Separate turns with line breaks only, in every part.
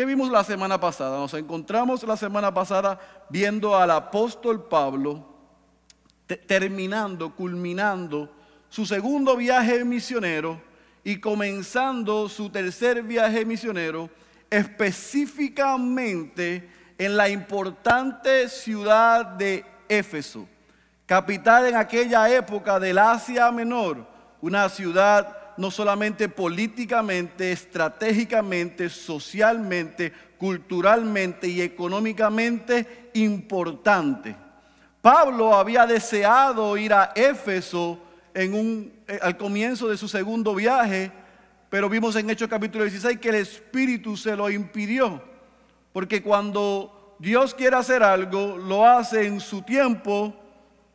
¿Qué vimos la semana pasada? Nos encontramos la semana pasada viendo al apóstol Pablo terminando, culminando su segundo viaje misionero y comenzando su tercer viaje misionero específicamente en la importante ciudad de Éfeso, capital en aquella época del Asia Menor, una ciudad no solamente políticamente, estratégicamente, socialmente, culturalmente y económicamente importante. Pablo había deseado ir a Éfeso en un, eh, al comienzo de su segundo viaje, pero vimos en Hechos capítulo 16 que el Espíritu se lo impidió, porque cuando Dios quiere hacer algo, lo hace en su tiempo,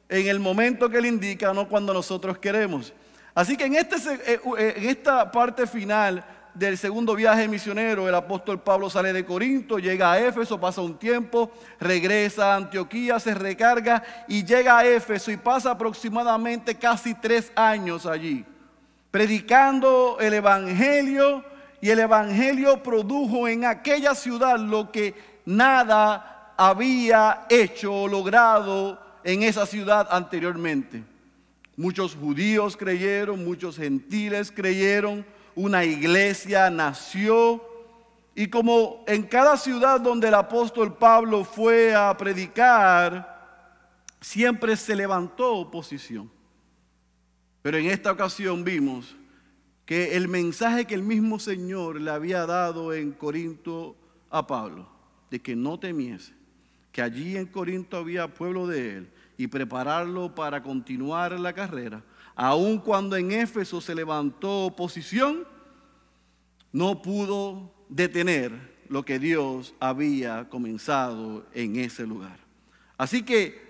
en el momento que Él indica, no cuando nosotros queremos. Así que en, este, eh, eh, en esta parte final del segundo viaje misionero, el apóstol Pablo sale de Corinto, llega a Éfeso, pasa un tiempo, regresa a Antioquía, se recarga y llega a Éfeso y pasa aproximadamente casi tres años allí, predicando el Evangelio y el Evangelio produjo en aquella ciudad lo que nada había hecho o logrado en esa ciudad anteriormente. Muchos judíos creyeron, muchos gentiles creyeron, una iglesia nació y como en cada ciudad donde el apóstol Pablo fue a predicar, siempre se levantó oposición. Pero en esta ocasión vimos que el mensaje que el mismo Señor le había dado en Corinto a Pablo, de que no temiese, que allí en Corinto había pueblo de él, y prepararlo para continuar la carrera, aun cuando en Éfeso se levantó oposición, no pudo detener lo que Dios había comenzado en ese lugar. Así que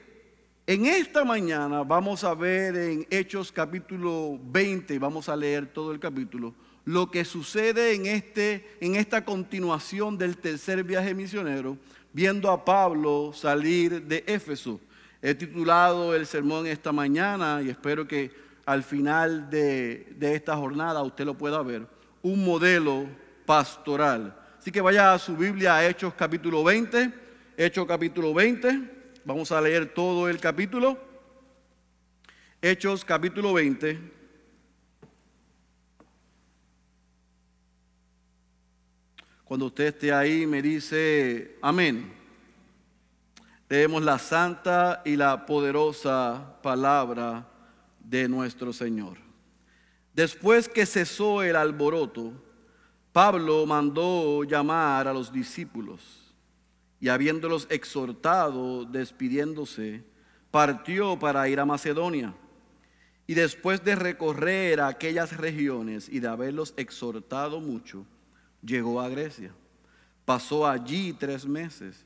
en esta mañana vamos a ver en Hechos capítulo 20, vamos a leer todo el capítulo, lo que sucede en, este, en esta continuación del tercer viaje misionero, viendo a Pablo salir de Éfeso. He titulado el sermón esta mañana y espero que al final de, esta jornada usted lo pueda ver, un modelo pastoral. Así que vaya a su Biblia a Hechos capítulo 20, Hechos capítulo 20, vamos a leer todo el capítulo. Hechos capítulo 20. Cuando usted esté ahí me dice amén. Leemos la santa y la poderosa palabra de nuestro Señor. Después que cesó el alboroto, Pablo mandó llamar a los discípulos y habiéndolos exhortado, despidiéndose, partió para ir a Macedonia. Y después de recorrer aquellas regiones y de haberlos exhortado mucho, llegó a Grecia. Pasó allí tres meses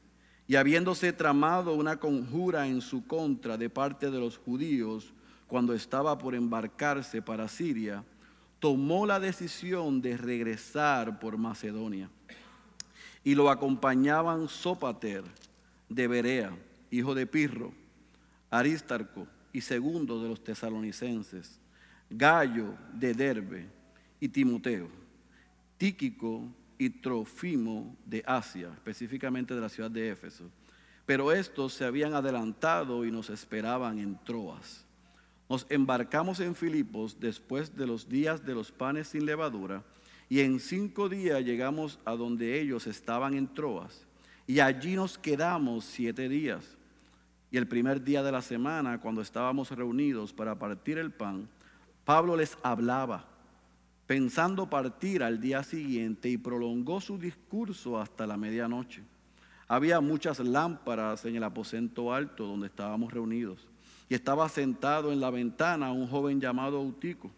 y habiéndose tramado una conjura en su contra de parte de los judíos cuando estaba por embarcarse para Siria, tomó la decisión de regresar por Macedonia. Y lo acompañaban Sopater de Berea, hijo de Pirro, Aristarco y segundo de los tesalonicenses, Gallo de Derbe y Timoteo, Tíquico y Trofimo de Asia, específicamente de la ciudad de Éfeso. Pero estos se habían adelantado y nos esperaban en Troas. Nos embarcamos en Filipos después de los días de los panes sin levadura y en cinco días llegamos a donde ellos estaban en Troas y allí nos quedamos siete días. Y el primer día de la semana, cuando estábamos reunidos para partir el pan, Pablo les hablaba pensando partir al día siguiente y prolongó su discurso hasta la medianoche. Había muchas lámparas en el aposento alto donde estábamos reunidos y estaba sentado en la ventana un joven llamado Eutico.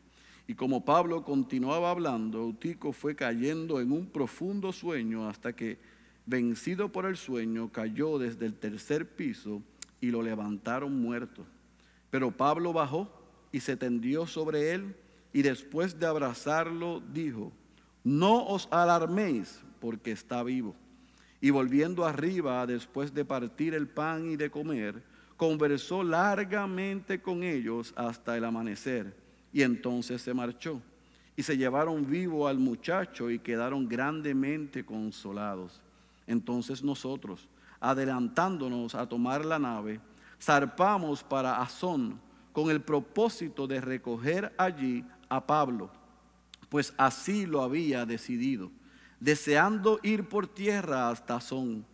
Y como Pablo continuaba hablando, Eutico fue cayendo en un profundo sueño hasta que, vencido por el sueño, cayó desde el tercer piso y lo levantaron muerto. Pero Pablo bajó y se tendió sobre él y después de abrazarlo dijo, no os alarméis porque está vivo. Y volviendo arriba, después de partir el pan y de comer, conversó largamente con ellos hasta el amanecer y entonces se marchó. y se llevaron vivo al muchacho y quedaron grandemente consolados. Entonces nosotros, adelantándonos a tomar la nave, zarpamos para Azón con el propósito de recoger allí a Pablo, pues así lo había decidido, deseando ir por tierra hasta Azón.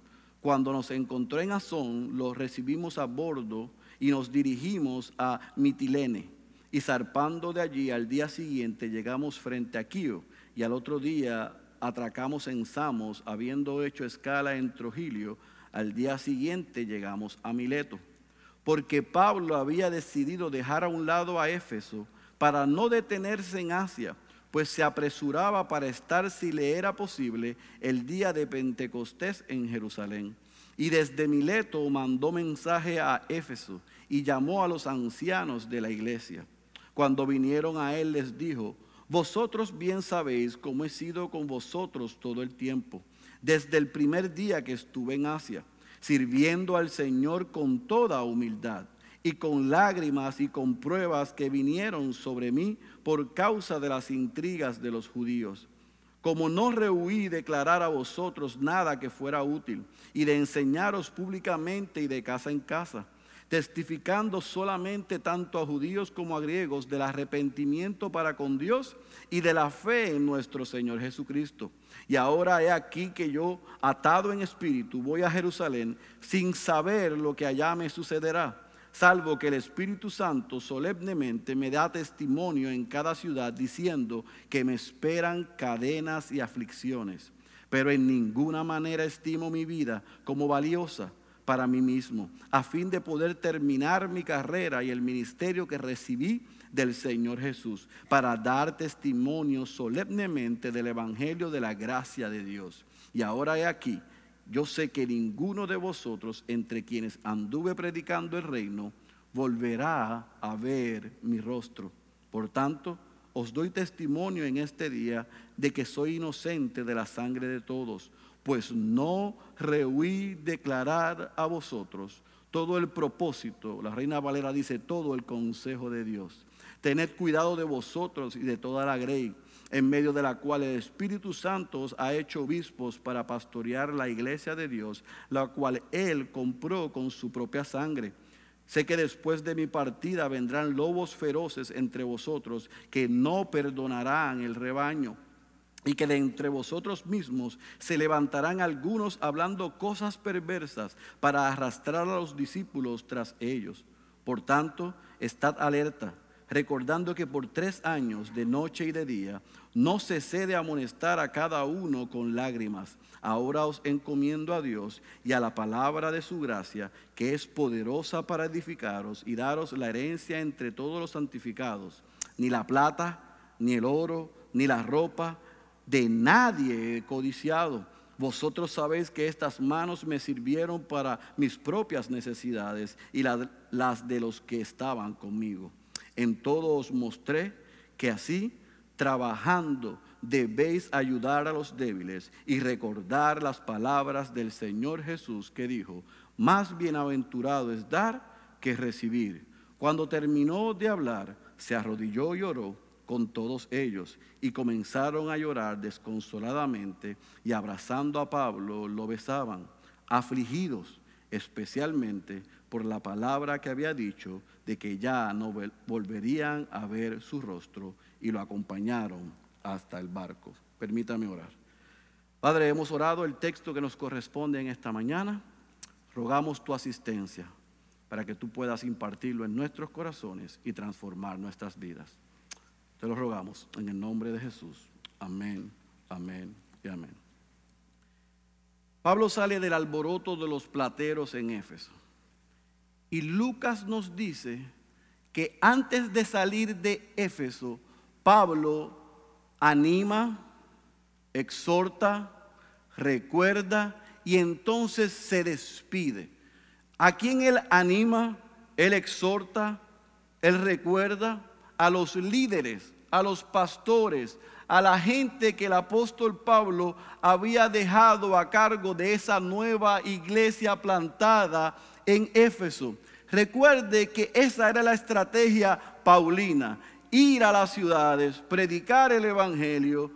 Cuando nos encontró en Azón, lo recibimos a bordo y nos dirigimos a Mitilene. Y zarpando de allí al día siguiente llegamos frente a Quío y al otro día atracamos en Samos, habiendo hecho escala en Trujillo. Al día siguiente llegamos a Mileto, porque Pablo había decidido dejar a un lado a Éfeso para no detenerse en Asia, pues se apresuraba para estar, si le era posible, el día de Pentecostés en Jerusalén. Y desde Mileto mandó mensaje a Éfeso y llamó a los ancianos de la iglesia. Cuando vinieron a él les dijo, vosotros bien sabéis cómo he sido con vosotros todo el tiempo, desde el primer día que estuve en Asia, sirviendo al Señor con toda humildad y con lágrimas y con pruebas que vinieron sobre mí por causa de las intrigas de los judíos como no rehuí declarar a vosotros nada que fuera útil, y de enseñaros públicamente y de casa en casa, testificando solamente tanto a judíos como a griegos del arrepentimiento para con Dios y de la fe en nuestro Señor Jesucristo. Y ahora he aquí que yo, atado en espíritu, voy a Jerusalén sin saber lo que allá me sucederá salvo que el Espíritu Santo solemnemente me da testimonio en cada ciudad diciendo que me esperan cadenas y aflicciones. Pero en ninguna manera estimo mi vida como valiosa para mí mismo, a fin de poder terminar mi carrera y el ministerio que recibí del Señor Jesús, para dar testimonio solemnemente del Evangelio de la gracia de Dios. Y ahora he aquí yo sé que ninguno de vosotros entre quienes anduve predicando el reino volverá a ver mi rostro. Por tanto, os doy testimonio en este día de que soy inocente de la sangre de todos, pues no rehuí declarar a vosotros todo el propósito, la reina Valera dice, todo el consejo de Dios. Tened cuidado de vosotros y de toda la grey en medio de la cual el Espíritu Santo ha hecho obispos para pastorear la iglesia de Dios, la cual Él compró con su propia sangre. Sé que después de mi partida vendrán lobos feroces entre vosotros que no perdonarán el rebaño y que de entre vosotros mismos se levantarán algunos hablando cosas perversas para arrastrar a los discípulos tras ellos. Por tanto, estad alerta recordando que por tres años, de noche y de día, no cesé de amonestar a cada uno con lágrimas. Ahora os encomiendo a Dios y a la palabra de su gracia, que es poderosa para edificaros y daros la herencia entre todos los santificados. Ni la plata, ni el oro, ni la ropa, de nadie he codiciado. Vosotros sabéis que estas manos me sirvieron para mis propias necesidades y las de los que estaban conmigo. En todo os mostré que así, trabajando, debéis ayudar a los débiles y recordar las palabras del Señor Jesús que dijo, más bienaventurado es dar que recibir. Cuando terminó de hablar, se arrodilló y oró con todos ellos y comenzaron a llorar desconsoladamente y abrazando a Pablo lo besaban, afligidos especialmente por la palabra que había dicho de que ya no volverían a ver su rostro y lo acompañaron hasta el barco. Permítame orar. Padre, hemos orado el texto que nos corresponde en esta mañana. Rogamos tu asistencia para que tú puedas impartirlo en nuestros corazones y transformar nuestras vidas. Te lo rogamos en el nombre de Jesús. Amén, amén y amén. Pablo sale del alboroto de los plateros en Éfeso. Y Lucas nos dice que antes de salir de Éfeso, Pablo anima, exhorta, recuerda y entonces se despide. ¿A quién él anima? Él exhorta, él recuerda a los líderes, a los pastores, a la gente que el apóstol Pablo había dejado a cargo de esa nueva iglesia plantada en Éfeso. Recuerde que esa era la estrategia paulina, ir a las ciudades, predicar el Evangelio,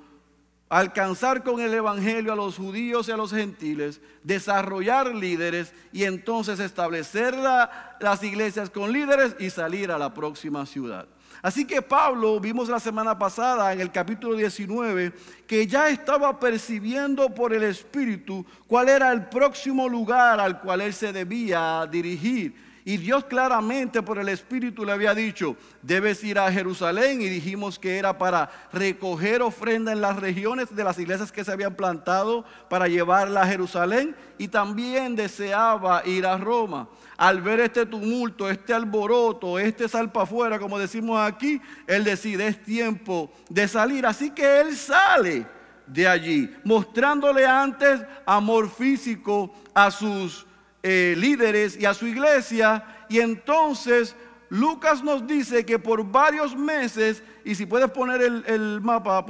alcanzar con el Evangelio a los judíos y a los gentiles, desarrollar líderes y entonces establecer las iglesias con líderes y salir a la próxima ciudad. Así que Pablo, vimos la semana pasada en el capítulo 19, que ya estaba percibiendo por el Espíritu cuál era el próximo lugar al cual él se debía dirigir. Y Dios claramente por el Espíritu le había dicho, debes ir a Jerusalén y dijimos que era para recoger ofrenda en las regiones de las iglesias que se habían plantado para llevarla a Jerusalén y también deseaba ir a Roma. Al ver este tumulto, este alboroto, este salpa afuera, como decimos aquí, él decide, es tiempo de salir. Así que él sale de allí, mostrándole antes amor físico a sus eh, líderes y a su iglesia. Y entonces Lucas nos dice que por varios meses, y si puedes poner el, mapa,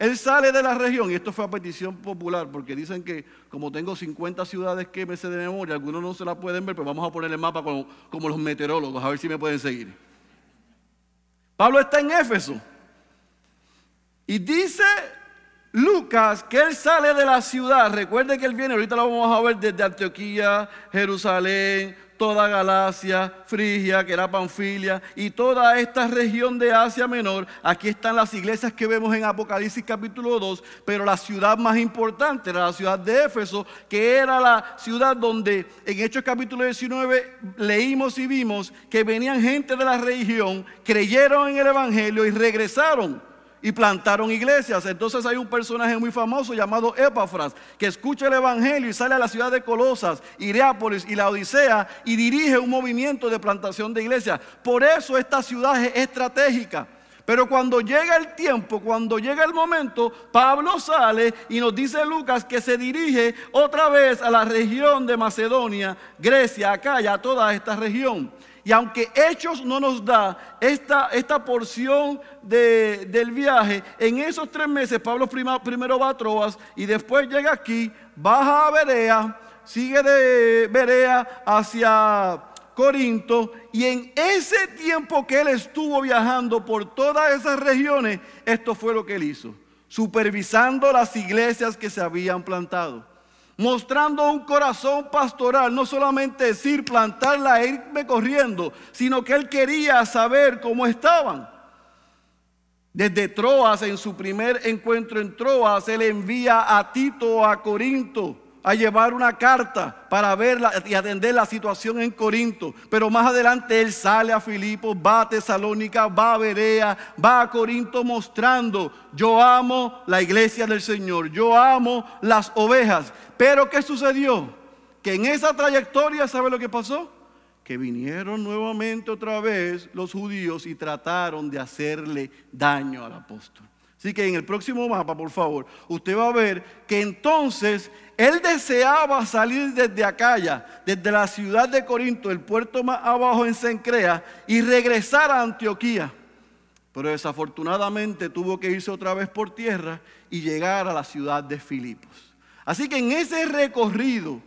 él sale de la región, y esto fue a petición popular, porque dicen que como tengo 50 ciudades que me sé de memoria, algunos no se la pueden ver, pero vamos a poner el mapa como, como los meteorólogos, a ver si me pueden seguir. Pablo está en Éfeso. Y dice Lucas, que él sale de la ciudad, recuerde que él viene, ahorita lo vamos a ver desde Antioquía, Jerusalén, toda Galacia, Frigia, que era Panfilia, y toda esta región de Asia Menor. Aquí están las iglesias que vemos en Apocalipsis capítulo 2, pero la ciudad más importante era la ciudad de Éfeso, que era la ciudad donde en Hechos capítulo 19 leímos y vimos que venían gente de la región, creyeron en el Evangelio y regresaron y plantaron iglesias. Entonces hay un personaje muy famoso llamado Epafras que escucha el Evangelio y sale a la ciudad de Colosas, Iriápolis y la Odisea y dirige un movimiento de plantación de iglesias. Por eso esta ciudad es estratégica. Pero cuando llega el tiempo, cuando llega el momento, Pablo sale y nos dice Lucas que se dirige otra vez a la región de Macedonia, Grecia, Acaya, toda esta región. Y aunque Hechos no nos da esta, esta porción del viaje, en esos tres meses Pablo primero va a Troas y después llega aquí, baja a Berea, sigue de Berea hacia Corinto y en ese tiempo que él estuvo viajando por todas esas regiones, esto fue lo que él hizo, supervisando las iglesias que se habían plantado mostrando un corazón pastoral, no solamente decir plantarla e irme corriendo, sino que él quería saber cómo estaban. Desde Troas, en su primer encuentro en Troas, él envía a Tito a Corinto a llevar una carta para ver y atender la situación en Corinto. Pero más adelante él sale a Filipos, va a Tesalónica, va a Berea, va a Corinto mostrando, yo amo la iglesia del Señor, yo amo las ovejas. Pero ¿qué sucedió? Que en esa trayectoria, ¿sabe lo que pasó? Que vinieron nuevamente otra vez los judíos y trataron de hacerle daño al apóstol. Así que en el próximo mapa, por favor, usted va a ver que entonces él deseaba salir desde Acaya, desde la ciudad de Corinto, el puerto más abajo en Sencrea, y regresar a Antioquía. Pero desafortunadamente tuvo que irse otra vez por tierra y llegar a la ciudad de Filipos. Así que en ese recorrido,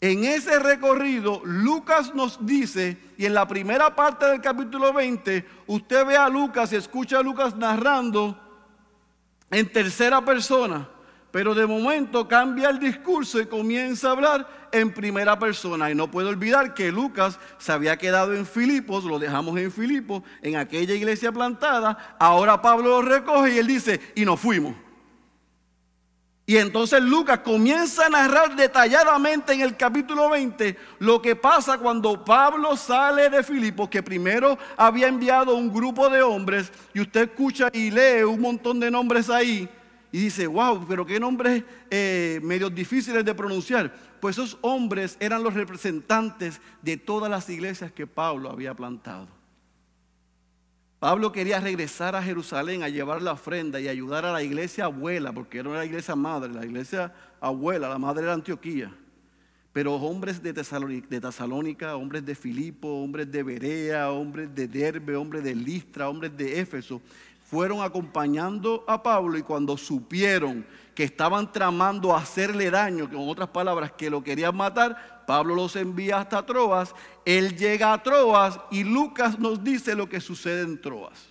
en ese recorrido, Lucas nos dice, y en la primera parte del capítulo 20, usted ve a Lucas y escucha a Lucas narrando en tercera persona, pero de momento cambia el discurso y comienza a hablar en primera persona. Y no puedo olvidar que Lucas se había quedado en Filipos, lo dejamos en Filipos, en aquella iglesia plantada. Ahora Pablo lo recoge y él dice, y nos fuimos. Y entonces Lucas comienza a narrar detalladamente en el capítulo 20 lo que pasa cuando Pablo sale de Filipos, que primero había enviado un grupo de hombres, y usted escucha y lee un montón de nombres ahí, y dice, wow, pero qué nombres eh, medios difíciles de pronunciar. Pues esos hombres eran los representantes de todas las iglesias que Pablo había plantado. Pablo quería regresar a Jerusalén a llevar la ofrenda y ayudar a la iglesia abuela, porque era la iglesia madre, la iglesia abuela, la madre era Antioquía. Pero hombres de Tesalónica, hombres de Filipo, hombres de Berea, hombres de Derbe, hombres de Listra, hombres de Éfeso, fueron acompañando a Pablo y cuando supieron que estaban tramando hacerle daño, con otras palabras, que lo querían matar, Pablo los envía hasta Troas, él llega a Troas y Lucas nos dice lo que sucede en Troas.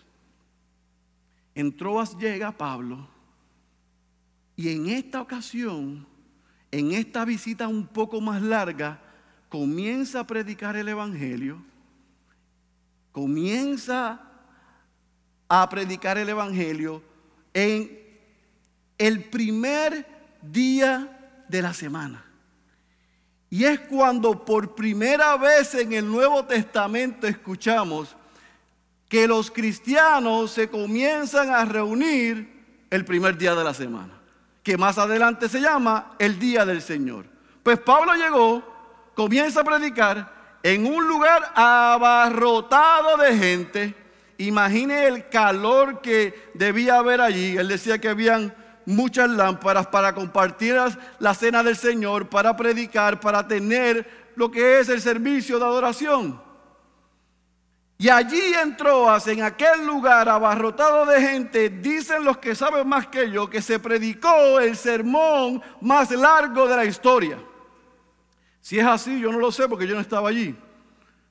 en Troas llega Pablo y en esta ocasión, en esta visita un poco más larga, comienza a predicar el Evangelio, comienza a predicar el Evangelio en el primer día de la semana. Y es cuando por primera vez en el Nuevo Testamento escuchamos que los cristianos se comienzan a reunir el primer día de la semana, que más adelante se llama el Día del Señor. Pues Pablo llegó, comienza a predicar en un lugar abarrotado de gente. Imagine el calor que debía haber allí. Él decía que habían muchas lámparas para compartir la cena del Señor, para predicar, para tener lo que es el servicio de adoración. Y allí en Troas, en aquel lugar abarrotado de gente, dicen los que saben más que yo, que se predicó el sermón más largo de la historia. Si es así, yo no lo sé porque yo no estaba allí.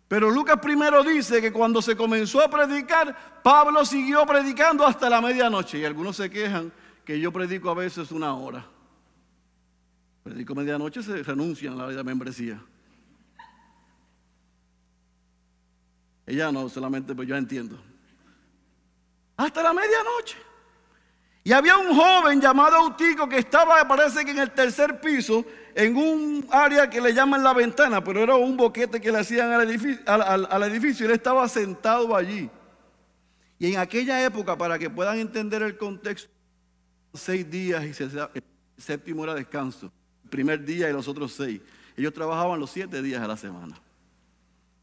Pero Lucas primero dice que cuando se comenzó a predicar, Pablo siguió predicando hasta la medianoche. Y algunos se quejan que yo predico a veces una hora. Predico medianoche, se renuncian a la membresía. Ella no, solamente pues yo entiendo. Hasta la medianoche. Y había un joven llamado Autico que estaba, parece que en el tercer piso, en un área que le llaman la ventana, pero era un boquete que le hacían al edificio, al edificio él estaba sentado allí. Y en aquella época, para que puedan entender el contexto, seis días y el séptimo era descanso. El primer día y los otros seis. Ellos trabajaban los siete días a la semana.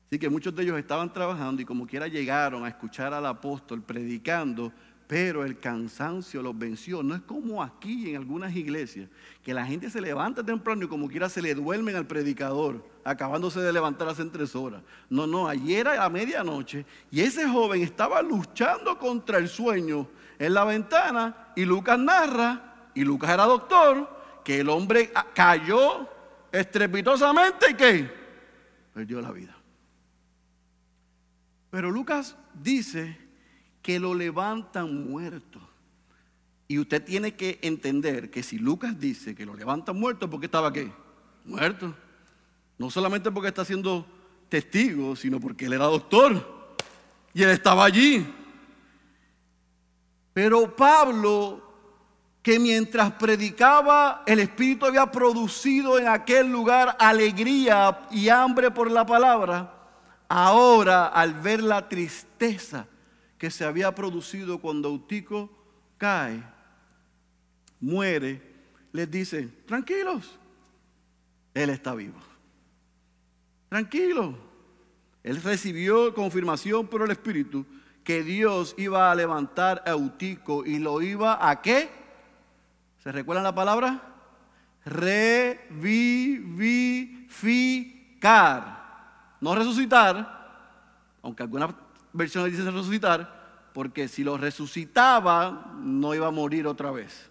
Así que muchos de ellos estaban trabajando y como quiera llegaron a escuchar al apóstol predicando, pero el cansancio los venció. No es como aquí en algunas iglesias, que la gente se levanta temprano y como quiera se le duermen al predicador, acabándose de levantar hace tres horas. No, no, ayer era a medianoche y ese joven estaba luchando contra el sueño en la ventana y Lucas narra, y Lucas era doctor, que el hombre cayó estrepitosamente y que perdió la vida. Pero Lucas dice que lo levantan muerto. Y usted tiene que entender que si Lucas dice que lo levantan muerto, ¿por qué estaba qué? Muerto. No solamente porque está siendo testigo, sino porque él era doctor. Y él estaba allí. Pero Pablo, que mientras predicaba, el Espíritu había producido en aquel lugar alegría y hambre por la palabra, ahora al ver la tristeza que se había producido cuando Eutico cae, muere, les dice, tranquilos, Él está vivo. Tranquilo. Él recibió confirmación por el Espíritu que Dios iba a levantar a Eutico y lo iba a qué? ¿Se recuerdan la palabra? Revivificar. No resucitar, aunque algunas versiones dicen resucitar, porque si lo resucitaba no iba a morir otra vez.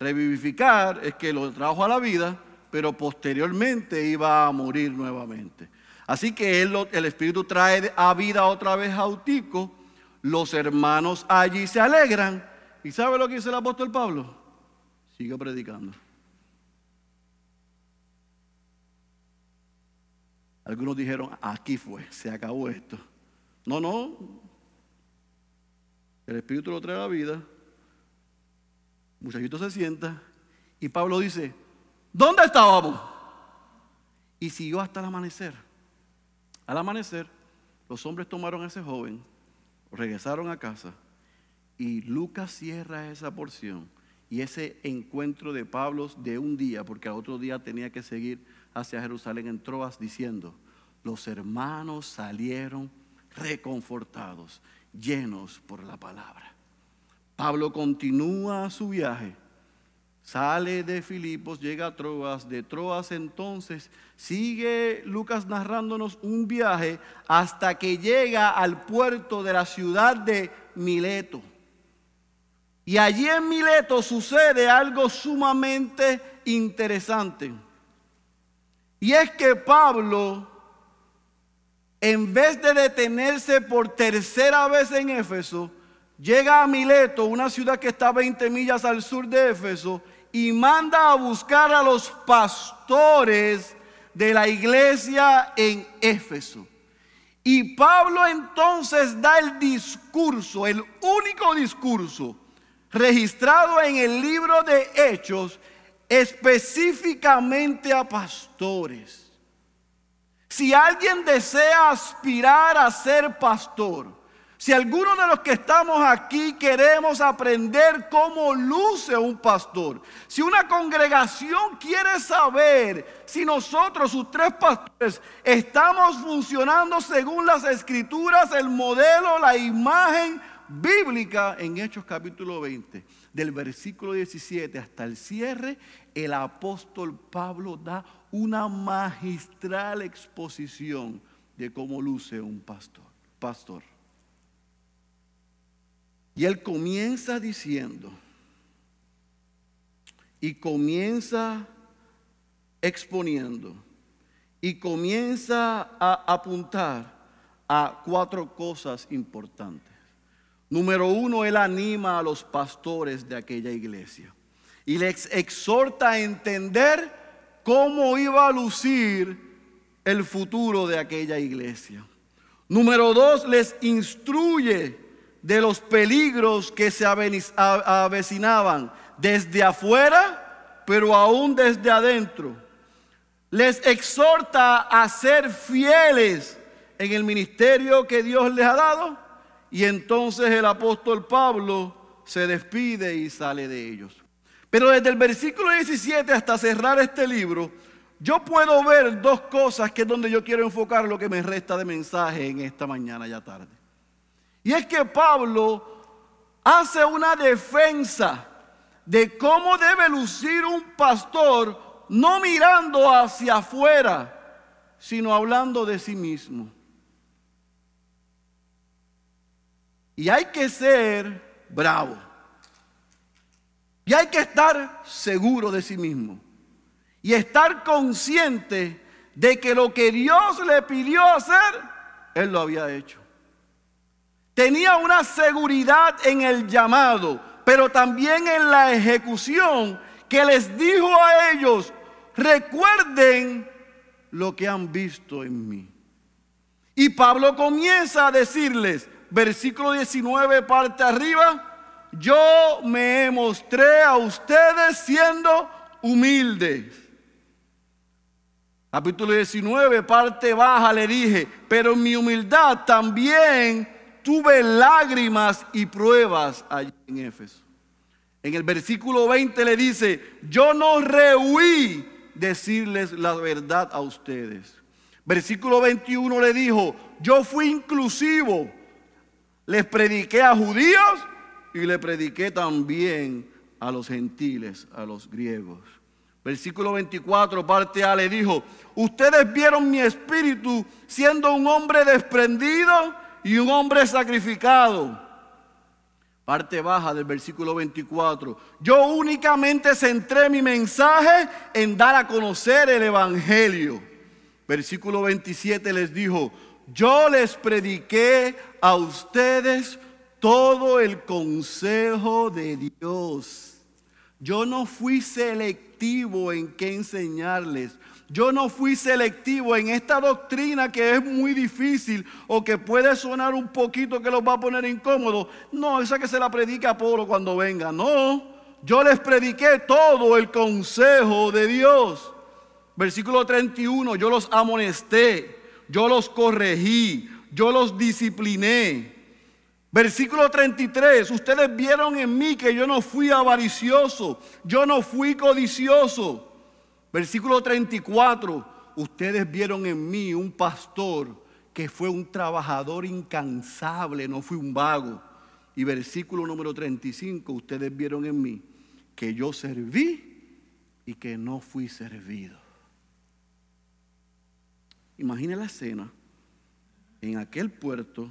Revivificar es que lo trajo a la vida, pero posteriormente iba a morir nuevamente. Así que el Espíritu trae a vida otra vez a Eutico los hermanos allí se alegran. ¿Y sabe lo que dice el apóstol Pablo? Sigue predicando. Algunos dijeron, aquí fue, se acabó esto. No, no. El Espíritu lo trae a la vida. Muchachito se sienta y Pablo dice, ¿dónde estábamos? Y siguió hasta el amanecer. Al amanecer, los hombres tomaron a ese joven regresaron a casa y Lucas cierra esa porción y ese encuentro de Pablo de un día, porque al otro día tenía que seguir hacia Jerusalén en Troas diciendo, los hermanos salieron reconfortados, llenos por la palabra. Pablo continúa su viaje Sale de Filipos, llega a Troas, de Troas entonces sigue Lucas narrándonos un viaje hasta que llega al puerto de la ciudad de Mileto. Y allí en Mileto sucede algo sumamente interesante. Y es que Pablo, en vez de detenerse por tercera vez en Éfeso, llega a Mileto, una ciudad que está 20 millas al sur de Éfeso, y manda a buscar a los pastores de la iglesia en Éfeso. Y Pablo entonces da el discurso, el único discurso registrado en el libro de Hechos específicamente a pastores. Si alguien desea aspirar a ser pastor, si alguno de los que estamos aquí queremos aprender cómo luce un pastor, si una congregación quiere saber si nosotros, sus tres pastores, estamos funcionando según las escrituras, el modelo, la imagen bíblica en Hechos capítulo 20, del versículo 17 hasta el cierre, el apóstol Pablo da una magistral exposición de cómo luce un pastor. Pastor. Y él comienza diciendo, y comienza exponiendo, y comienza a apuntar a cuatro cosas importantes. Número uno, él anima a los pastores de aquella iglesia y les exhorta a entender cómo iba a lucir el futuro de aquella iglesia. Número dos, les instruye de los peligros que se avecinaban desde afuera, pero aún desde adentro. Les exhorta a ser fieles en el ministerio que Dios les ha dado. Y entonces el apóstol Pablo se despide y sale de ellos. Pero desde el versículo 17 hasta cerrar este libro, yo puedo ver dos cosas que es donde yo quiero enfocar lo que me resta de mensaje en esta mañana ya tarde. Y es que Pablo hace una defensa de cómo debe lucir un pastor, no mirando hacia afuera, sino hablando de sí mismo. Y hay que ser bravo. Y hay que estar seguro de sí mismo. Y estar consciente de que lo que Dios le pidió hacer, Él lo había hecho. Tenía una seguridad en el llamado, pero también en la ejecución que les dijo a ellos, recuerden lo que han visto en mí. Y Pablo comienza a decirles, versículo 19, parte arriba, yo me mostré a ustedes siendo humildes. Capítulo 19, parte baja, le dije, pero mi humildad también tuve lágrimas y pruebas allí en Éfeso. En el versículo 20 le dice, yo no rehuí decirles la verdad a ustedes. Versículo 21 le dijo, yo fui inclusivo, les prediqué a judíos y le prediqué también a los gentiles, a los griegos. Versículo 24, parte A, le dijo, ustedes vieron mi espíritu siendo un hombre desprendido y un hombre sacrificado. Parte baja del versículo 24. Yo únicamente centré mi mensaje en dar a conocer el Evangelio. Versículo 27 les dijo, yo les prediqué a ustedes todo el consejo de Dios. Yo no fui selectivo en qué enseñarles. Yo no fui selectivo en esta doctrina que es muy difícil o que puede sonar un poquito que los va a poner incómodos. No, esa que se la predica a Pablo cuando venga. No, yo les prediqué todo el consejo de Dios. Versículo 31, yo los amonesté, yo los corregí, yo los discipliné. Versículo 33, ustedes vieron en mí que yo no fui avaricioso, yo no fui codicioso. Versículo 34, ustedes vieron en mí un pastor que fue un trabajador incansable, no fui un vago. Y versículo número 35, ustedes vieron en mí que yo serví y que no fui servido. Imagine la escena en aquel puerto,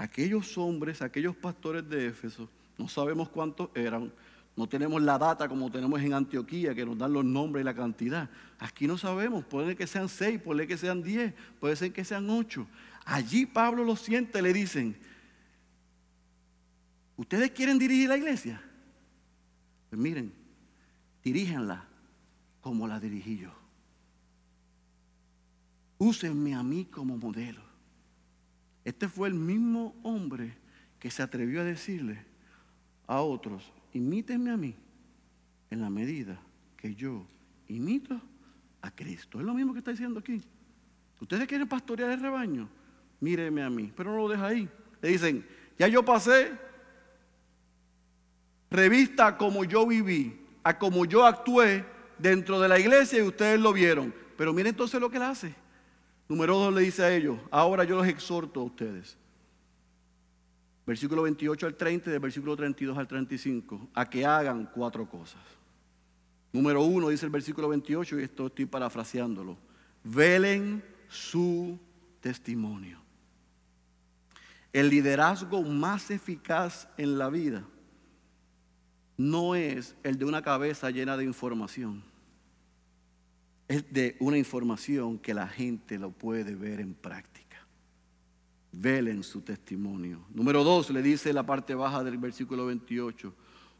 aquellos hombres, aquellos pastores de Éfeso, no sabemos cuántos eran, no tenemos la data como tenemos en Antioquía, que nos dan los nombres y la cantidad. Aquí no sabemos, puede que sean seis, puede que sean diez, puede ser que sean ocho. Allí Pablo lo siente, le dicen, ¿Ustedes quieren dirigir la iglesia? Pues miren, diríjanla como la dirigí yo. Úsenme a mí como modelo. Este fue el mismo hombre que se atrevió a decirle a otros, imítenme a mí en la medida que yo imito a Cristo. Es lo mismo que está diciendo aquí. Ustedes quieren pastorear el rebaño, míreme a mí, pero no lo deja ahí. Le dicen, ya yo pasé revista como yo viví, a como yo actué dentro de la iglesia y ustedes lo vieron. Pero miren entonces lo que él hace. Número dos le dice a ellos, ahora yo los exhorto a ustedes. Versículo 28 al 30 y del versículo 32 al 35, a que hagan cuatro cosas. Número uno dice el versículo 28, y esto estoy parafraseándolo, velen su testimonio. El liderazgo más eficaz en la vida no es el de una cabeza llena de información es de una información que la gente lo puede ver en práctica. Velen su testimonio. Número dos, le dice la parte baja del versículo 28.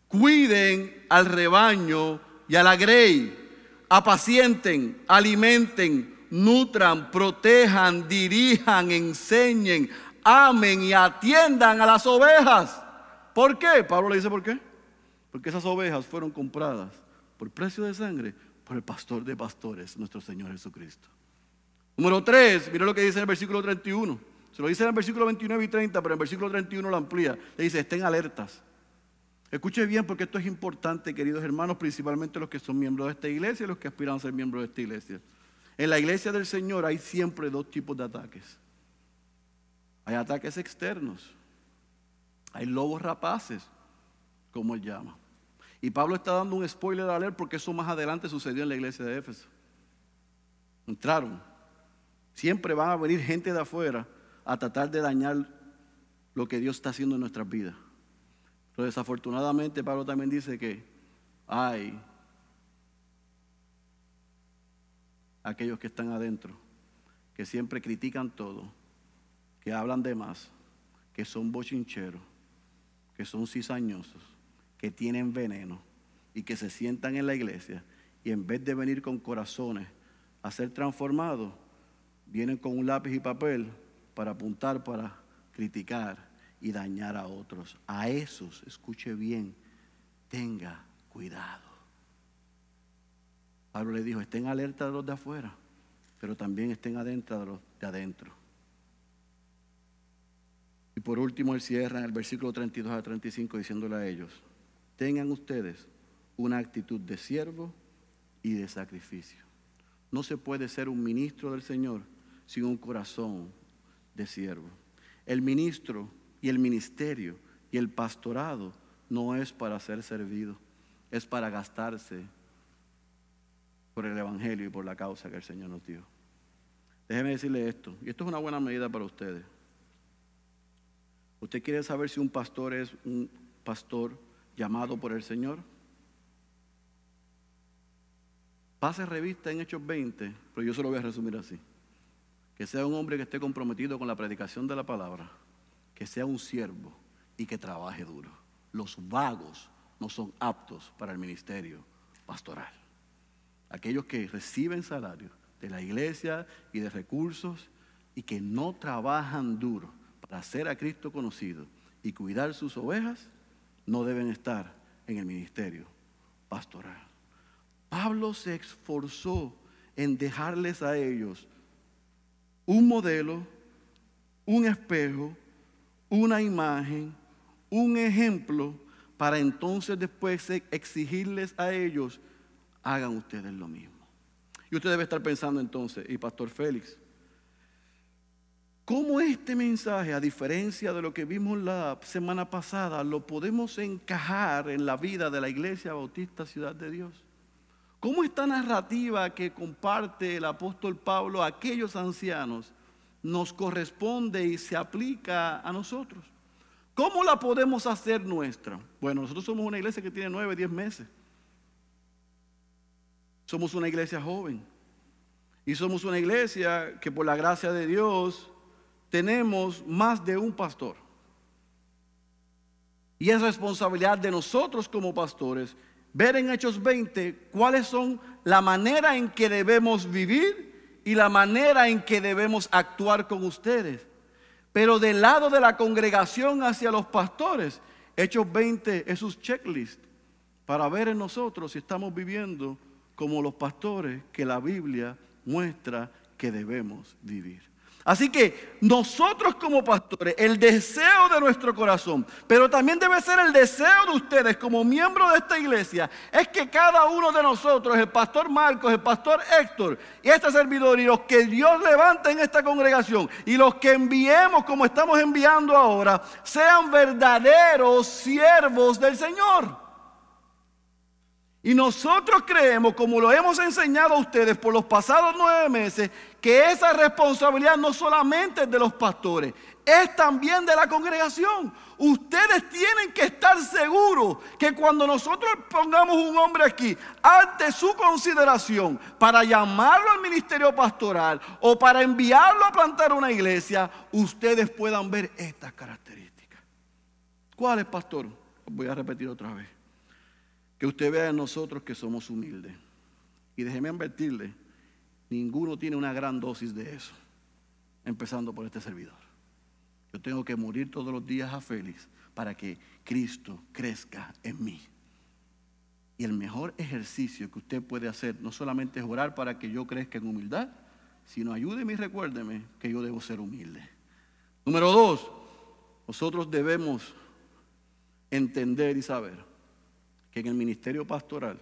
Cuiden al rebaño y a la grey. Apacienten, alimenten, nutran, protejan, dirijan, enseñen, amen y atiendan a las ovejas. ¿Por qué? Pablo le dice por qué. Porque esas ovejas fueron compradas por precio de sangre por el pastor de pastores, nuestro Señor Jesucristo. Número 3, mire lo que dice en el versículo 31. Se lo dice en el versículo 29 y 30, pero en el versículo 31 lo amplía. Le dice, estén alertas. Escuche bien porque esto es importante, queridos hermanos, principalmente los que son miembros de esta iglesia y los que aspiran a ser miembros de esta iglesia. En la iglesia del Señor hay siempre dos tipos de ataques. Hay ataques externos. Hay lobos rapaces, como él llama. Y Pablo está dando un spoiler a leer porque eso más adelante sucedió en la iglesia de Éfeso. Entraron. Siempre van a venir gente de afuera a tratar de dañar lo que Dios está haciendo en nuestras vidas. Pero desafortunadamente Pablo también dice que hay aquellos que están adentro, que siempre critican todo, que hablan de más, que son bochincheros, que son cizañosos que tienen veneno y que se sientan en la iglesia y en vez de venir con corazones a ser transformados, vienen con un lápiz y papel para apuntar, para criticar y dañar a otros. A esos, escuche bien, tenga cuidado. Pablo le dijo, estén alerta de los de afuera, pero también estén adentro de los de adentro. Y por último, él cierra en el versículo 32 a 35 diciéndole a ellos, tengan ustedes una actitud de siervo y de sacrificio. No se puede ser un ministro del Señor sin un corazón de siervo. El ministro y el ministerio y el pastorado no es para ser servido, es para gastarse por el Evangelio y por la causa que el Señor nos dio. Déjeme decirle esto, y esto es una buena medida para ustedes. ¿Usted quiere saber si un pastor es un pastor llamado por el Señor. Pase revista en Hechos 20, pero yo se lo voy a resumir así. Que sea un hombre que esté comprometido con la predicación de la palabra, que sea un siervo y que trabaje duro. Los vagos no son aptos para el ministerio pastoral. Aquellos que reciben salario de la iglesia y de recursos y que no trabajan duro para hacer a Cristo conocido y cuidar sus ovejas, no deben estar en el ministerio pastoral. Pablo se esforzó en dejarles a ellos un modelo, un espejo, una imagen, un ejemplo, para entonces después exigirles a ellos, hagan ustedes lo mismo. Y usted debe estar pensando entonces, y Pastor Félix, ¿Cómo este mensaje, a diferencia de lo que vimos la semana pasada, lo podemos encajar en la vida de la Iglesia Bautista Ciudad de Dios? ¿Cómo esta narrativa que comparte el apóstol Pablo a aquellos ancianos nos corresponde y se aplica a nosotros? ¿Cómo la podemos hacer nuestra? Bueno, nosotros somos una iglesia que tiene nueve, diez meses. Somos una iglesia joven. Y somos una iglesia que por la gracia de Dios tenemos más de un pastor. Y es responsabilidad de nosotros como pastores ver en Hechos 20 cuáles son la manera en que debemos vivir y la manera en que debemos actuar con ustedes. Pero del lado de la congregación hacia los pastores, Hechos 20 es su checklist para ver en nosotros si estamos viviendo como los pastores que la Biblia muestra que debemos vivir. Así que nosotros como pastores, el deseo de nuestro corazón, pero también debe ser el deseo de ustedes como miembros de esta iglesia, es que cada uno de nosotros, el pastor Marcos, el pastor Héctor y este servidor y los que Dios levanta en esta congregación y los que enviemos como estamos enviando ahora, sean verdaderos siervos del Señor. Y nosotros creemos, como lo hemos enseñado a ustedes por los pasados nueve meses, que esa responsabilidad no solamente es de los pastores, es también de la congregación. Ustedes tienen que estar seguros que cuando nosotros pongamos un hombre aquí ante su consideración para llamarlo al ministerio pastoral o para enviarlo a plantar una iglesia, ustedes puedan ver estas características. ¿Cuál es, pastor? Voy a repetir otra vez que usted vea en nosotros que somos humildes. Y déjeme advertirle, ninguno tiene una gran dosis de eso, empezando por este servidor. Yo tengo que morir todos los días a Félix para que Cristo crezca en mí. Y el mejor ejercicio que usted puede hacer no solamente es orar para que yo crezca en humildad, sino ayúdeme y recuérdeme que yo debo ser humilde. Número dos, nosotros debemos entender y saber que en el ministerio pastoral,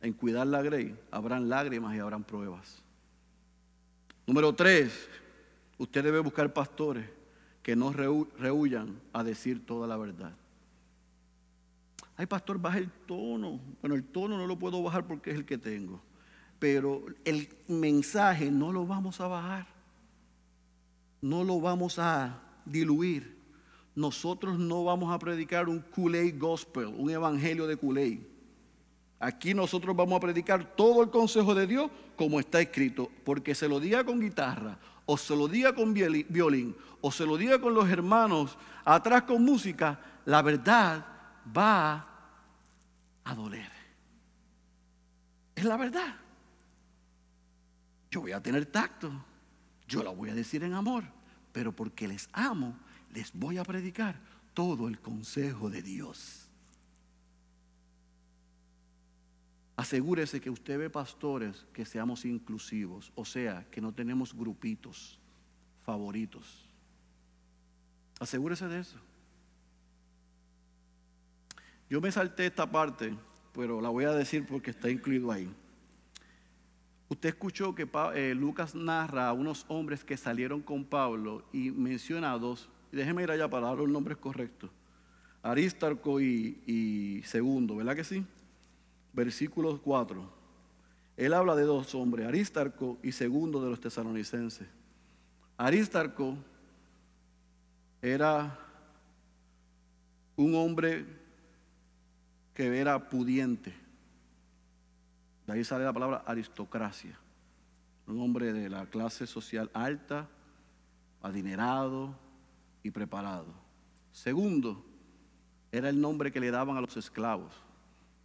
en cuidar la grey, habrán lágrimas y habrán pruebas. Número tres, usted debe buscar pastores que no rehuyan a decir toda la verdad. Ay, pastor, baja el tono. Bueno, el tono no lo puedo bajar porque es el que tengo. Pero el mensaje no lo vamos a bajar. No lo vamos a diluir nosotros no vamos a predicar un Kool-Aid Gospel, un evangelio de Kool-Aid. Aquí nosotros vamos a predicar todo el consejo de Dios como está escrito, porque se lo diga con guitarra, o se lo diga con violín, o se lo diga con los hermanos atrás con música, la verdad va a doler. Es la verdad. Yo voy a tener tacto, yo la voy a decir en amor, pero porque les amo, les voy a predicar todo el consejo de Dios. Asegúrese que usted ve pastores que seamos inclusivos, o sea, que no tenemos grupitos favoritos. Asegúrese de eso. Yo me salté esta parte, pero la voy a decir porque está incluido ahí. Usted escuchó que eh, Lucas narra a unos hombres que salieron con Pablo y menciona a dos déjeme ir allá para dar los nombres correctos. Aristarco y, Segundo, ¿verdad que sí? Versículo 4. Él habla de dos hombres, Aristarco y Segundo de los tesalonicenses. Aristarco era un hombre que era pudiente. De ahí sale la palabra aristocracia. Un hombre de la clase social alta, adinerado, y preparado. Segundo, era el nombre que le daban a los esclavos.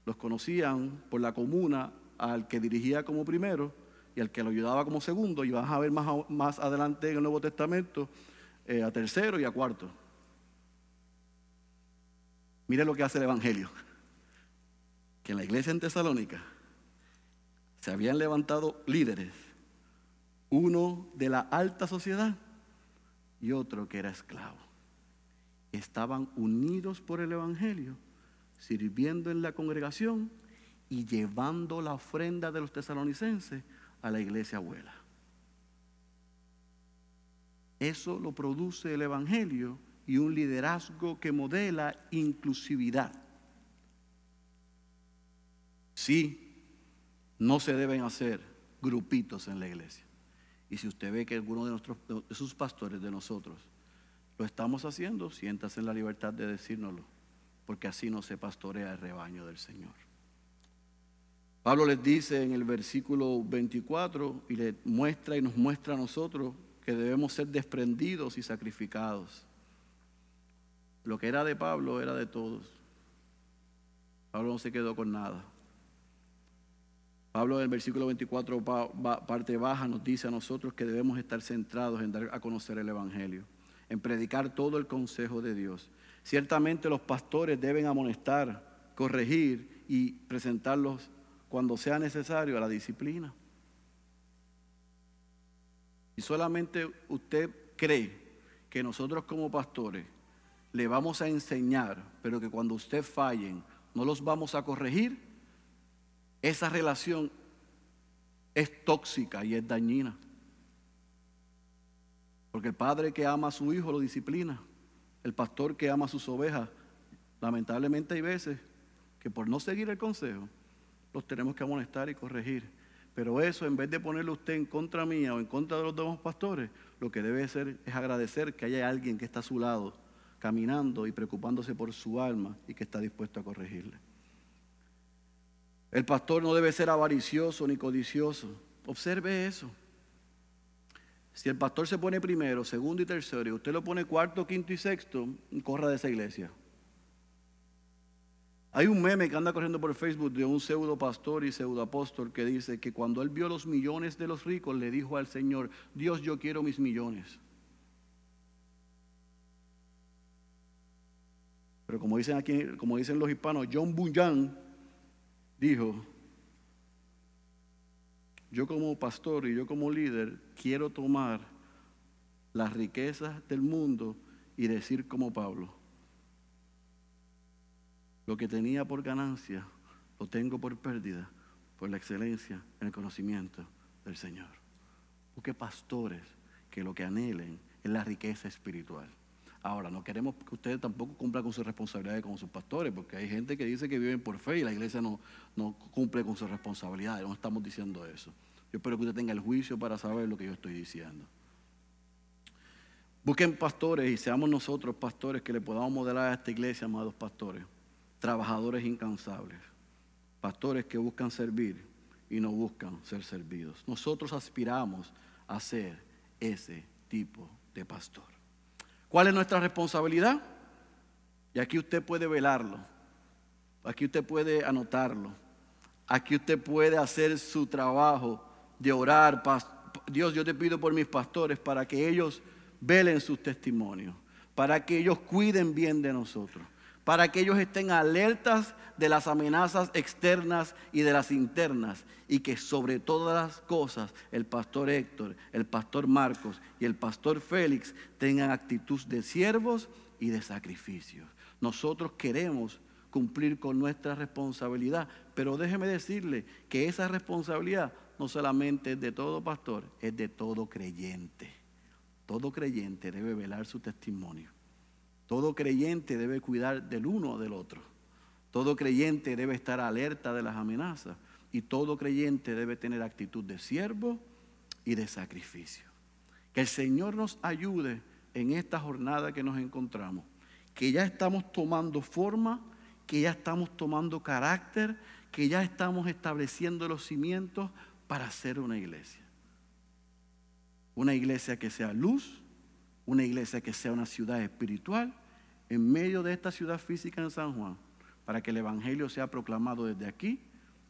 Los conocían por la comuna al que dirigía como primero y al que lo ayudaba como segundo. Y vas a ver más, más adelante en el Nuevo Testamento eh, a tercero y a cuarto. Mire lo que hace el Evangelio. Que en la iglesia en Tesalónica se habían levantado líderes, uno de la alta sociedad y otro que era esclavo. Estaban unidos por el Evangelio, sirviendo en la congregación y llevando la ofrenda de los tesalonicenses a la iglesia abuela. Eso lo produce el Evangelio y un liderazgo que modela inclusividad. Sí, no se deben hacer grupitos en la iglesia. Y si usted ve que alguno de, nuestros, de sus pastores, de nosotros, lo estamos haciendo, siéntase en la libertad de decírnoslo, porque así no se pastorea el rebaño del Señor. Pablo les dice en el versículo 24 y le muestra y nos muestra a nosotros que debemos ser desprendidos y sacrificados. Lo que era de Pablo era de todos. Pablo no se quedó con nada. Pablo en el versículo 24, parte baja, nos dice a nosotros que debemos estar centrados en dar a conocer el Evangelio, en predicar todo el consejo de Dios. Ciertamente los pastores deben amonestar, corregir y presentarlos cuando sea necesario a la disciplina. Y solamente usted cree que nosotros como pastores le vamos a enseñar, pero que cuando usted fallen no los vamos a corregir, esa relación es tóxica y es dañina. Porque el padre que ama a su hijo lo disciplina. El pastor que ama a sus ovejas, lamentablemente hay veces que por no seguir el consejo, los tenemos que amonestar y corregir. Pero eso, en vez de ponerlo usted en contra mía o en contra de los demás pastores, lo que debe hacer es agradecer que haya alguien que está a su lado, caminando y preocupándose por su alma y que está dispuesto a corregirle. El pastor no debe ser avaricioso ni codicioso. Observe eso. Si el pastor se pone primero, segundo y tercero, y usted lo pone cuarto, quinto y sexto, corra de esa iglesia. Hay un meme que anda corriendo por Facebook de un pseudo pastor y pseudo apóstol que dice que cuando él vio los millones de los ricos le dijo al Señor, Dios yo quiero mis millones. Pero como dicen aquí, como dicen los hispanos, John Bunyan dijo, yo como pastor y yo como líder quiero tomar las riquezas del mundo y decir como Pablo, lo que tenía por ganancia, lo tengo por pérdida, por la excelencia en el conocimiento del Señor. Busque pastores que lo que anhelen es la riqueza espiritual. Ahora, no queremos que ustedes tampoco cumplan con sus responsabilidades como sus pastores, porque hay gente que dice que viven por fe y la iglesia no, no cumple con sus responsabilidades. No estamos diciendo eso. Yo espero que usted tenga el juicio para saber lo que yo estoy diciendo. Busquen pastores y seamos nosotros pastores que le podamos modelar a esta iglesia, amados pastores trabajadores incansables, pastores que buscan servir y no buscan ser servidos. Nosotros aspiramos a ser ese tipo de pastor. ¿Cuál es nuestra responsabilidad? Y aquí usted puede velarlo, aquí usted puede anotarlo, aquí usted puede hacer su trabajo de orar. Dios, yo te pido por mis pastores para que ellos velen sus testimonios, para que ellos cuiden bien de nosotros para que ellos estén alertas de las amenazas externas y de las internas y que sobre todas las cosas el pastor Héctor, el pastor Marcos y el pastor Félix tengan actitud de siervos y de sacrificios. Nosotros queremos cumplir con nuestra responsabilidad, pero déjeme decirle que esa responsabilidad no solamente es de todo pastor, es de todo creyente. Todo creyente debe velar su testimonio. Todo creyente debe cuidar del uno o del otro. Todo creyente debe estar alerta de las amenazas. Y todo creyente debe tener actitud de siervo y de sacrificio. Que el Señor nos ayude en esta jornada que nos encontramos. Que ya estamos tomando forma, que ya estamos tomando carácter, que ya estamos estableciendo los cimientos para ser una iglesia. Una iglesia que sea luz, una iglesia que sea una ciudad espiritual en medio de esta ciudad física en San Juan, para que el Evangelio sea proclamado desde aquí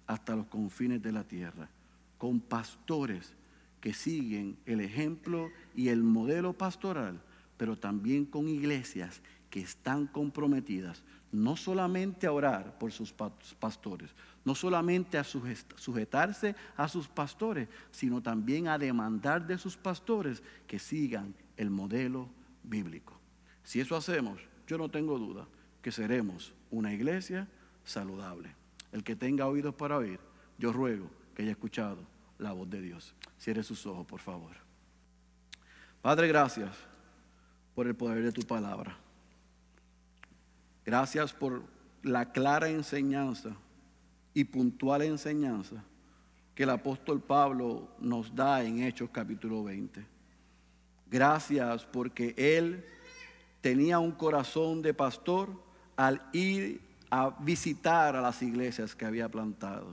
hasta los confines de la tierra, con pastores que siguen el ejemplo y el modelo pastoral, pero también con iglesias que están comprometidas no solamente a orar por sus pastores, no solamente a sujetarse a sus pastores, sino también a demandar de sus pastores que sigan el modelo bíblico. Si eso hacemos, yo no tengo duda que seremos una iglesia saludable. El que tenga oídos para oír, yo ruego que haya escuchado la voz de Dios. Cierre sus ojos, por favor. Padre, gracias por el poder de tu palabra. Gracias por la clara enseñanza y puntual enseñanza que el apóstol Pablo nos da en Hechos capítulo 20. Gracias porque Él tenía un corazón de pastor al ir a visitar a las iglesias que había plantado,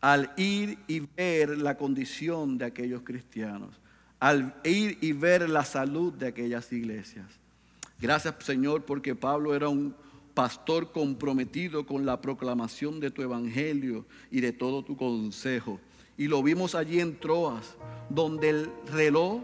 al ir y ver la condición de aquellos cristianos, al ir y ver la salud de aquellas iglesias. Gracias Señor porque Pablo era un pastor comprometido con la proclamación de tu evangelio y de todo tu consejo. Y lo vimos allí en Troas, donde el reloj,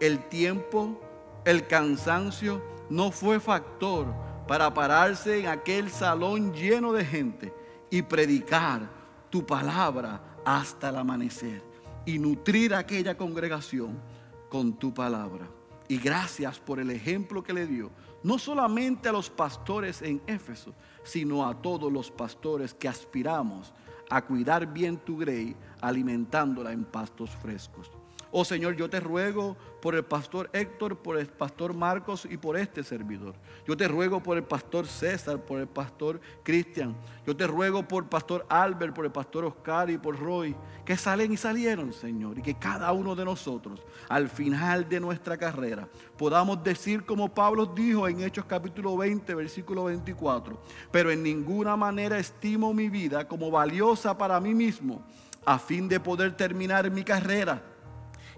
el tiempo, el cansancio no fue factor para pararse en aquel salón lleno de gente y predicar tu palabra hasta el amanecer y nutrir aquella congregación con tu palabra. Y gracias por el ejemplo que le dio no solamente a los pastores en Éfeso, sino a todos los pastores que aspiramos a cuidar bien tu grey, alimentándola en pastos frescos. Oh Señor, yo te ruego por el pastor Héctor, por el pastor Marcos y por este servidor. Yo te ruego por el pastor César, por el pastor Cristian. Yo te ruego por el pastor Albert, por el pastor Oscar y por Roy, que salen y salieron, Señor, y que cada uno de nosotros, al final de nuestra carrera, podamos decir como Pablo dijo en Hechos capítulo 20, versículo 24, pero en ninguna manera estimo mi vida como valiosa para mí mismo, a fin de poder terminar mi carrera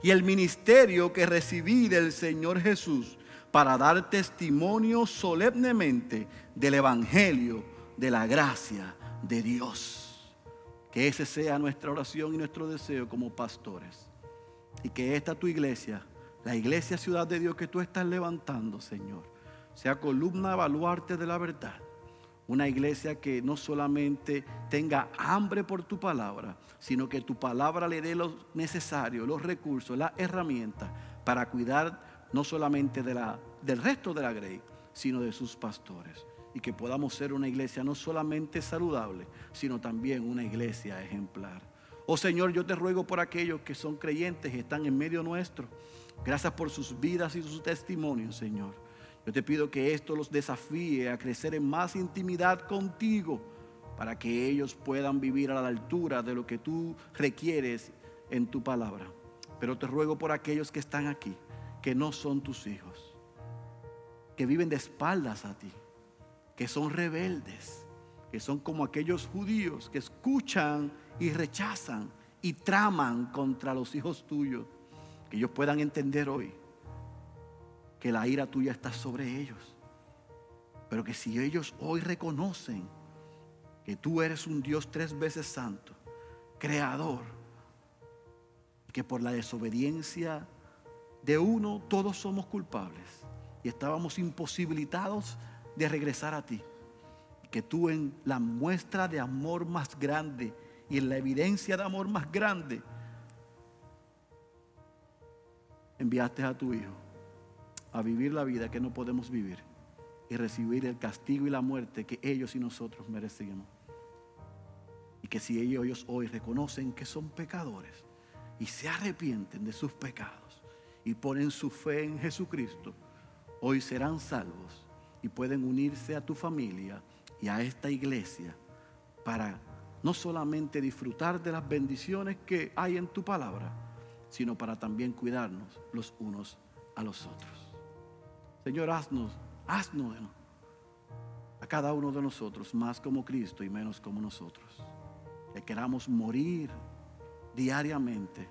y el ministerio que recibí del Señor Jesús para dar testimonio solemnemente del Evangelio de la gracia de Dios. Que ese sea nuestra oración y nuestro deseo como pastores. Y que esta tu iglesia, la iglesia ciudad de Dios que tú estás levantando, Señor, sea columna baluarte de la verdad una iglesia que no solamente tenga hambre por tu palabra, sino que tu palabra le dé lo necesario, los recursos, las herramientas para cuidar no solamente de la, del resto de la grey, sino de sus pastores. Y que podamos ser una iglesia no solamente saludable, sino también una iglesia ejemplar. Oh Señor, yo te ruego por aquellos que son creyentes y están en medio nuestro. Gracias por sus vidas y sus testimonios, Señor. Yo te pido que esto los desafíe a crecer en más intimidad contigo para que ellos puedan vivir a la altura de lo que tú requieres en tu palabra. Pero te ruego por aquellos que están aquí, que no son tus hijos, que viven de espaldas a ti, que son rebeldes, que son como aquellos judíos que escuchan y rechazan y traman contra los hijos tuyos, que ellos puedan entender hoy que la ira tuya está sobre ellos. Pero que si ellos hoy reconocen que tú eres un Dios tres veces santo, creador, que por la desobediencia de uno todos somos culpables y estábamos imposibilitados de regresar a ti, que tú en la muestra de amor más grande y en la evidencia de amor más grande, enviaste a tu Hijo a vivir la vida que no podemos vivir y recibir el castigo y la muerte que ellos y nosotros merecemos. Y que si ellos hoy reconocen que son pecadores y se arrepienten de sus pecados y ponen su fe en Jesucristo, hoy serán salvos y pueden unirse a tu familia y a esta iglesia para no solamente disfrutar de las bendiciones que hay en tu palabra, sino para también cuidarnos los unos a los otros. Señor, haznos, haznos a cada uno de nosotros más como Cristo y menos como nosotros. Que queramos morir diariamente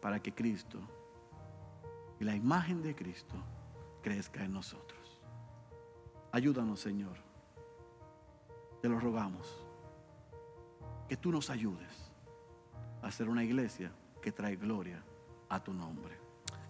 para que Cristo y la imagen de Cristo crezca en nosotros. Ayúdanos, Señor. Te lo rogamos. Que tú nos ayudes a ser una iglesia que trae gloria a tu nombre